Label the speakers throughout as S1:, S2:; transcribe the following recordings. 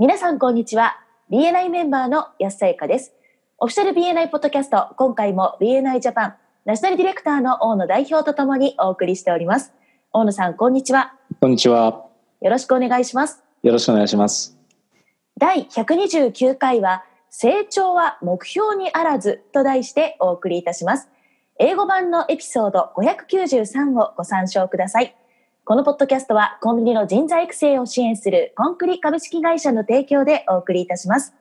S1: 皆さんこんにちは。BNI メンバーの安さゆかです。オフィシャル BNI ポッドキャスト、今回も BNI ジャパンナショナルディレクターの大野代表とともにお送りしております。大野さん、こんにちは。
S2: こんにちは。
S1: よろしくお願いします。
S2: よろしくお願いします。
S1: 第129回は、成長は目標にあらずと題してお送りいたします。英語版のエピソード593をご参照ください。このポッドキャストはコンビニの人材育成を支援するコンクリ株式会社の提供でお送りいたします。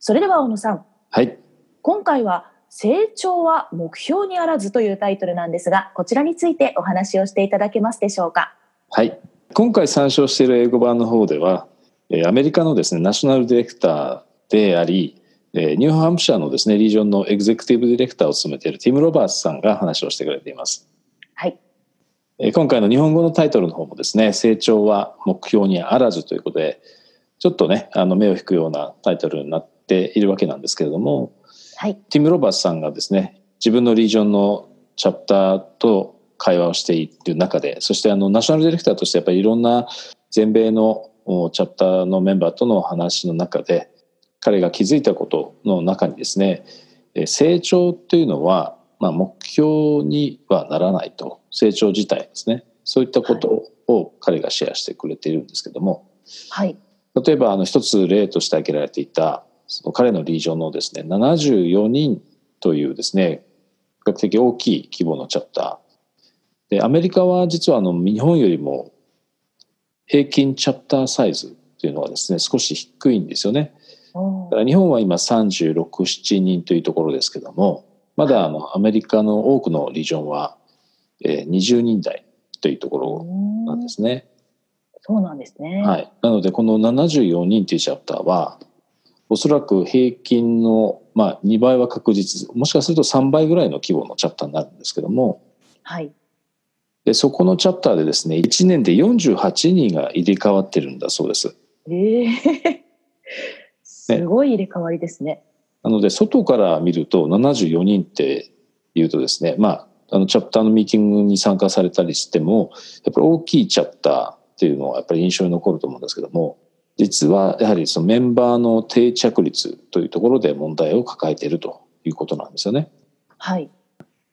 S1: それでは大野さん、
S2: はい。
S1: 今回は成長は目標にあらずというタイトルなんですが、こちらについてお話をしていただけますでしょうか？
S2: はい。今回参照している英語版の方では、えーアメリカのですね、ナショナルディレクターであり、えーニューハンプシャーのですね、リージョンのエグゼクティブディレクターを務めているティム・ロバーツさんが話をしてくれています。
S1: はい。
S2: えー今回の日本語のタイトルの方もですね、成長は目標にあらずということで、ちょっとね、あの目を引くようなタイトルになっているわけなんですけれども、
S1: はい。
S2: ティム・ロバーツさんがですね自分のリージョンのチャプターと会話をしている中でそしてあのナショナルディレクターとしてやっぱりいろんな全米のおチャプターのメンバーとの話の中で彼が気づいたことの中にですねえ成長というのは、まあ、目標にはならないと成長自体ですね。そういったことを彼がシェアしてくれているんですけども、
S1: はい。
S2: 例えばあの一つ例として挙げられていたその彼のリージョンのですね74人というですね比較的大きい規模のチャプター。でアメリカは実はあの日本よりも平均チャプターサイズというのはですね少し低いんですよね。だから日本は今367人というところですけどもまだあのアメリカの多くのリージョンはえー20人台というところなんですね。
S1: そうなんですね。
S2: はい、なのでこの74人というチャプターはおそらく平均の、まあ、2倍は確実もしかすると3倍ぐらいの規模のチャプターになるんですけども
S1: はい。
S2: でそこのチャプターでですね1年で48人が入れ替わってるんだそうです。
S1: ええ すごい入れ替わりですね。
S2: なので外から見ると74人っていうとですねまああのチャプターのミーティングに参加されたりしてもやっぱり大きいチャプターっていうのはやっぱり印象に残ると思うんですけども実はやはりそのメンバーの定着率というところで問題を抱えているということなんですよね。
S1: はい。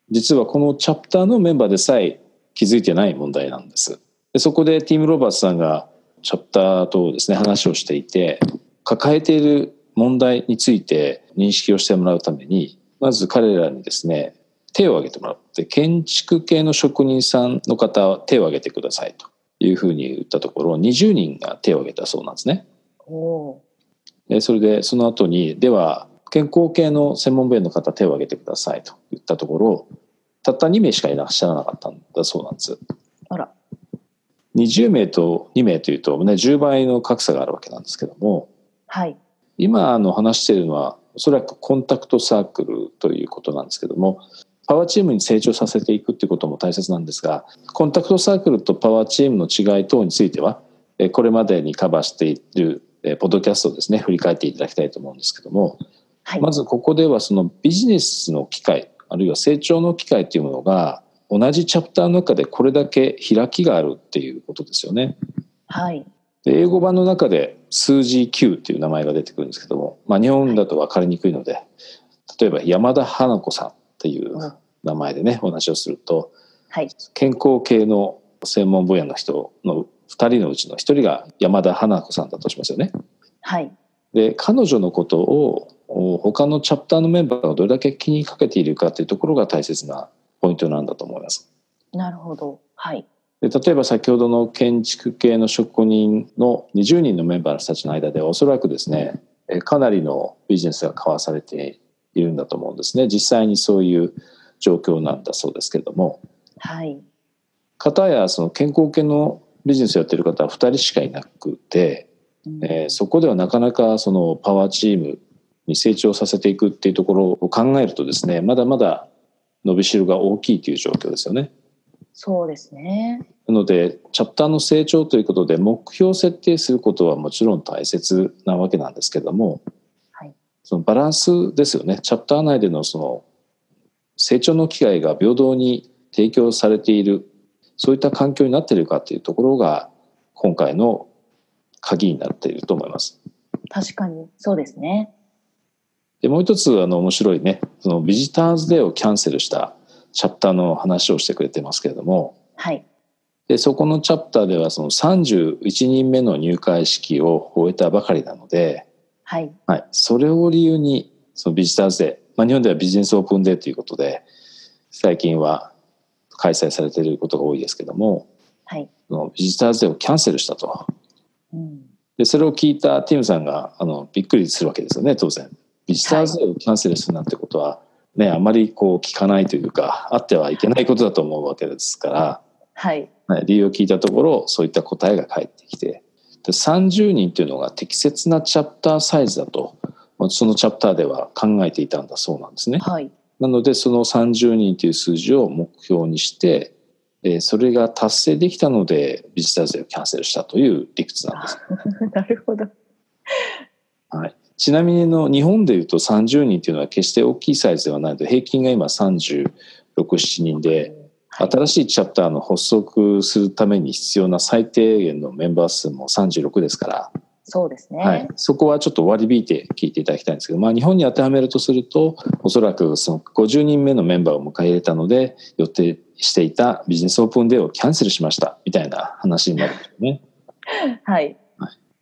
S2: 実はこのチャプターのメンバーでさえ気づいてない問題なんです。でそこでティム・ロバーツさんがチャプターとですね話をしていて抱えている問題について認識をしてもらうためにまず彼らにですね手を挙げてもらって建築系の職人さんの方は手を挙げてくださいというふうに言ったところ20人が手を挙げたそうなんですね。でそれでその後にでは健康系の専門弁の方手を挙げてくださいと言ったところたった2名しかいらっしゃらなかったんだそうなんです。
S1: ー。あら。
S2: 20名と2名というと、ね、10倍の格差があるわけなんですけども
S1: はい。
S2: 今あの話しているのはおそらくコンタクトサークルということなんですけどもパワーチームに成長させていくっていうことも大切なんですがコンタクトサークルとパワーチームの違い等についてはえこれまでにカバーしているえポッドキャストをですね振り返っていただきたいと思うんですけども
S1: はい。
S2: まずここではそのビジネスの機会あるいは成長の機会というものが同じチャプターの中でこれだけ開きがあるっていうことですよね。
S1: はい。
S2: で英語版の中で数字 Q っていう名前が出てくるんですけども、まあ、日本だと分かりにくいので例えば山田花子さんっていう
S1: うん
S2: 名前でねお話をすると
S1: はい。
S2: 健康系の専門分野の人の2人のうちの1人が山田花子さんだとしますよね。
S1: はい。
S2: で彼女のことをお他のチャプターのメンバーがどれだけ気にかけているかというところが大切なポイントなんだと思います。
S1: なるほど。はい。
S2: で例えば先ほどの建築系の職人の20人のメンバーの人たちの間ではおそらくですねえかなりのビジネスが交わされているんだと思うんですね実際にそういう状況なんだそうですけれども
S1: はい。
S2: 方やその健康系のビジネスをやっている方は2人しかいなくて、
S1: うん
S2: えーそこではなかなかそのパワーチームに成長させていくっていうところを考えるとですねまだまだ伸びしろが大きいという状況ですよね。
S1: そうですね。
S2: なのでチャプターの成長ということで目標設定することはもちろん大切なわけなんですけども、
S1: はい
S2: そのバランスですよねチャプター内でのその成長の機会が平等に提供されているそういった環境になっているかというところが今回の鍵になっていると思います。
S1: 確かに、そうですね。
S2: で、もう一つ、あの、面白いね、そのビジターズデーをキャンセルしたチャプターの話をしてくれてますけれども、
S1: はい。
S2: で、そこのチャプターでは、その31人目の入会式を終えたばかりなので、
S1: はい。
S2: はい。それを理由に、そのビジターズデー、まあ、日本ではビジネスオープンデーということで、最近は開催されていることが多いですけども、
S1: はい。
S2: そのビジターズデーをキャンセルしたと。
S1: うん。
S2: で、それを聞いたティムさんが、あの、びっくりするわけですよね、当然。ビジターズデーをキャンセルするなんてことは、ね、あまりこう聞かないというか、あってはいけないことだと思うわけですから、
S1: はい。
S2: はい、理由を聞いたところ、そういった答えが返ってきて、で30人というのが適切なチャプターサイズだと、そのチャプターでは考えていたんだそうなんですね。
S1: はい。
S2: なので、その30人という数字を目標にして、えーそれが達成できたので、ビジターズデーをキャンセルしたという理屈なんです。
S1: なるほど。
S2: はい、ちなみにの日本でいうと30人というのは決して大きいサイズではないので、平均が今36、7人で、
S1: はい。
S2: 新しいチャプターの発足するために必要な最低限のメンバー数も36ですから、
S1: そうですね。
S2: はい、そこはちょっと割り引いて聞いていただきたいんですけど、まあ、日本に当てはめるとするとおそらくその50人目のメンバーを迎え入れたので予定していたビジネスオープンデーをキャンセルしましたみたいな話になるんですよね。
S1: はい。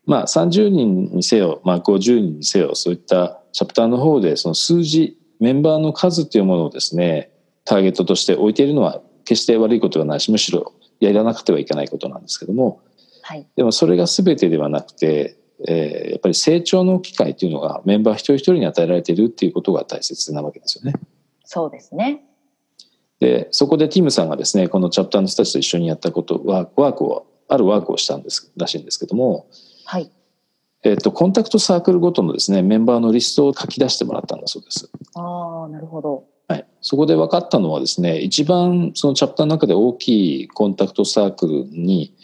S2: まあ、30人にせよ、まあ、50人にせよそういったチャプターの方でその数字メンバーの数というものをですねターゲットとして置いているのは決して悪いことではないしむしろやらなくてはいけないことなんですけども
S1: はい。
S2: でもそれが全てではなくて、えーやっぱり成長の機会というのがメンバー一人一人に与えられているっていうことが大切なわけですよね。
S1: そうですね。
S2: でそこでティムさんがですねこのチャプターの人たちと一緒にやったことワワークをあるワークをしたんですらしいんですけども、
S1: はい。
S2: えっとコンタクトサークルごとのですねメンバーのリストを書き出してもらったんだそうです。
S1: ああ、なるほど。
S2: はい、そこで分かったのはですね一番そのチャプターの中で大きいコンタクトサークルに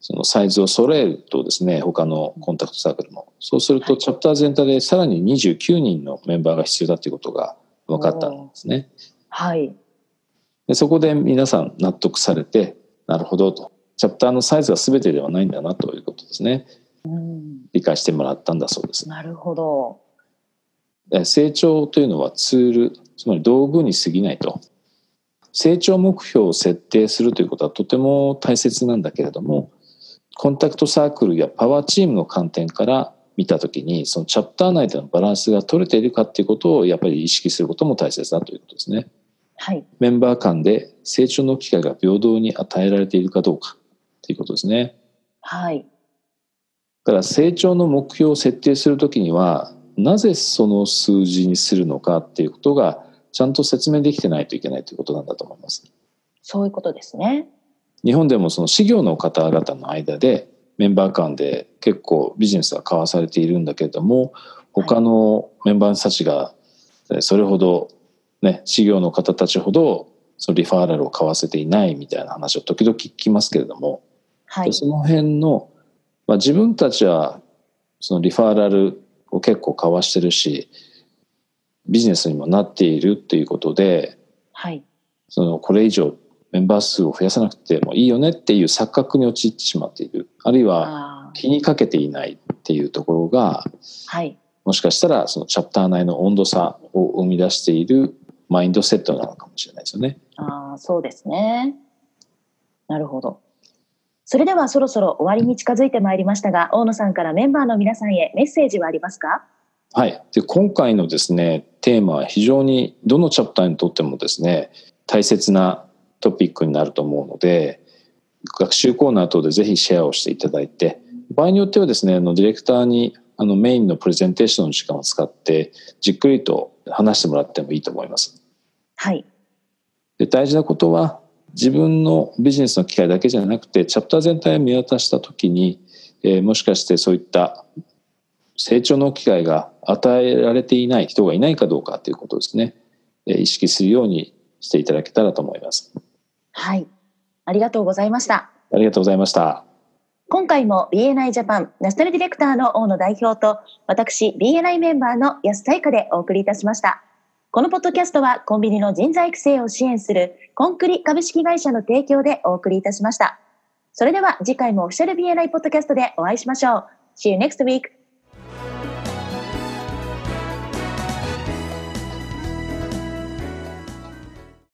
S2: そのサイズを揃えるとですね他のコンタクトサークルもそうするとチャプター全体でさらに29人のメンバーが必要だということが分かったんですね。
S1: はい。
S2: でそこで皆さん納得されてなるほどとチャプターのサイズが全てではないんだなということですね
S1: うん。
S2: 理解してもらったんだそうです。
S1: なるほど。
S2: え成長というのはツールつまり道具に過ぎないと成長目標を設定するということはとても大切なんだけれどもコンタクトサークルやパワーチームの観点から見た時にそのチャプター内でのバランスが取れているかっていうことをやっぱり意識することも大切だということですね。
S1: はい。
S2: メンバー間で成長の機会が平等に与えられているかどうかということですね。
S1: はい。
S2: だから成長の目標を設定するときにはなぜその数字にするのかっていうことがちゃんと説明できてないといけないということなんだと思います。
S1: そういうことですね。
S2: 日本でもその事業の方々の間でメンバー間で結構ビジネスが交わされているんだけれども他のメンバーたちがえそれほどね事業の方たちほどそのリファーラルを交わせていないみたいな話を時々聞きますけれども
S1: はい。
S2: その辺の、まあ、自分たちはそのリファーラルを結構交わしてるしビジネスにもなっているっていうことで
S1: はい。
S2: そのこれ以上メンバー数を増やさなくてもいいよねっていう錯覚に陥ってしまっているあるいは。気にかけていないっていうところが
S1: はい。
S2: もしかしたらそのチャプター内の温度差を生み出しているマインドセットなのかもしれないですよね。
S1: ああ、そうですね。なるほど。それではそろそろ終わりに近づいてまいりましたが、大野さんからメンバーの皆さんへメッセージはありますか？
S2: はい、で今回のですねテーマは非常にどのチャプターにとってもですね大切なトピックになると思うので学習コーナー等でぜひシェアをしていただいて場合によってはですねあのディレクターにあのメインのプレゼンテーションの時間を使ってじっくりと話してもらってもいいと思います。
S1: はい。
S2: で大事なことは自分のビジネスの機会だけじゃなくてチャプター全体を見渡した時に、えーもしかしてそういった成長の機会が与えられていない人がいないかどうかということですね、えー意識するようにしていただけたらと思います
S1: はい。ありがとうございました。
S2: ありがとうございました
S1: 今回も BNI ジャパンナショナルディレクターの大野代表と私 BNI メンバーの安彩香でお送りいたしました。このポッドキャストはコンビニの人材育成を支援するコンクリ株式会社の提供でお送りいたしました。それでは次回もオフィシャル BNI ポッドキャストでお会いしましょう。See you next week.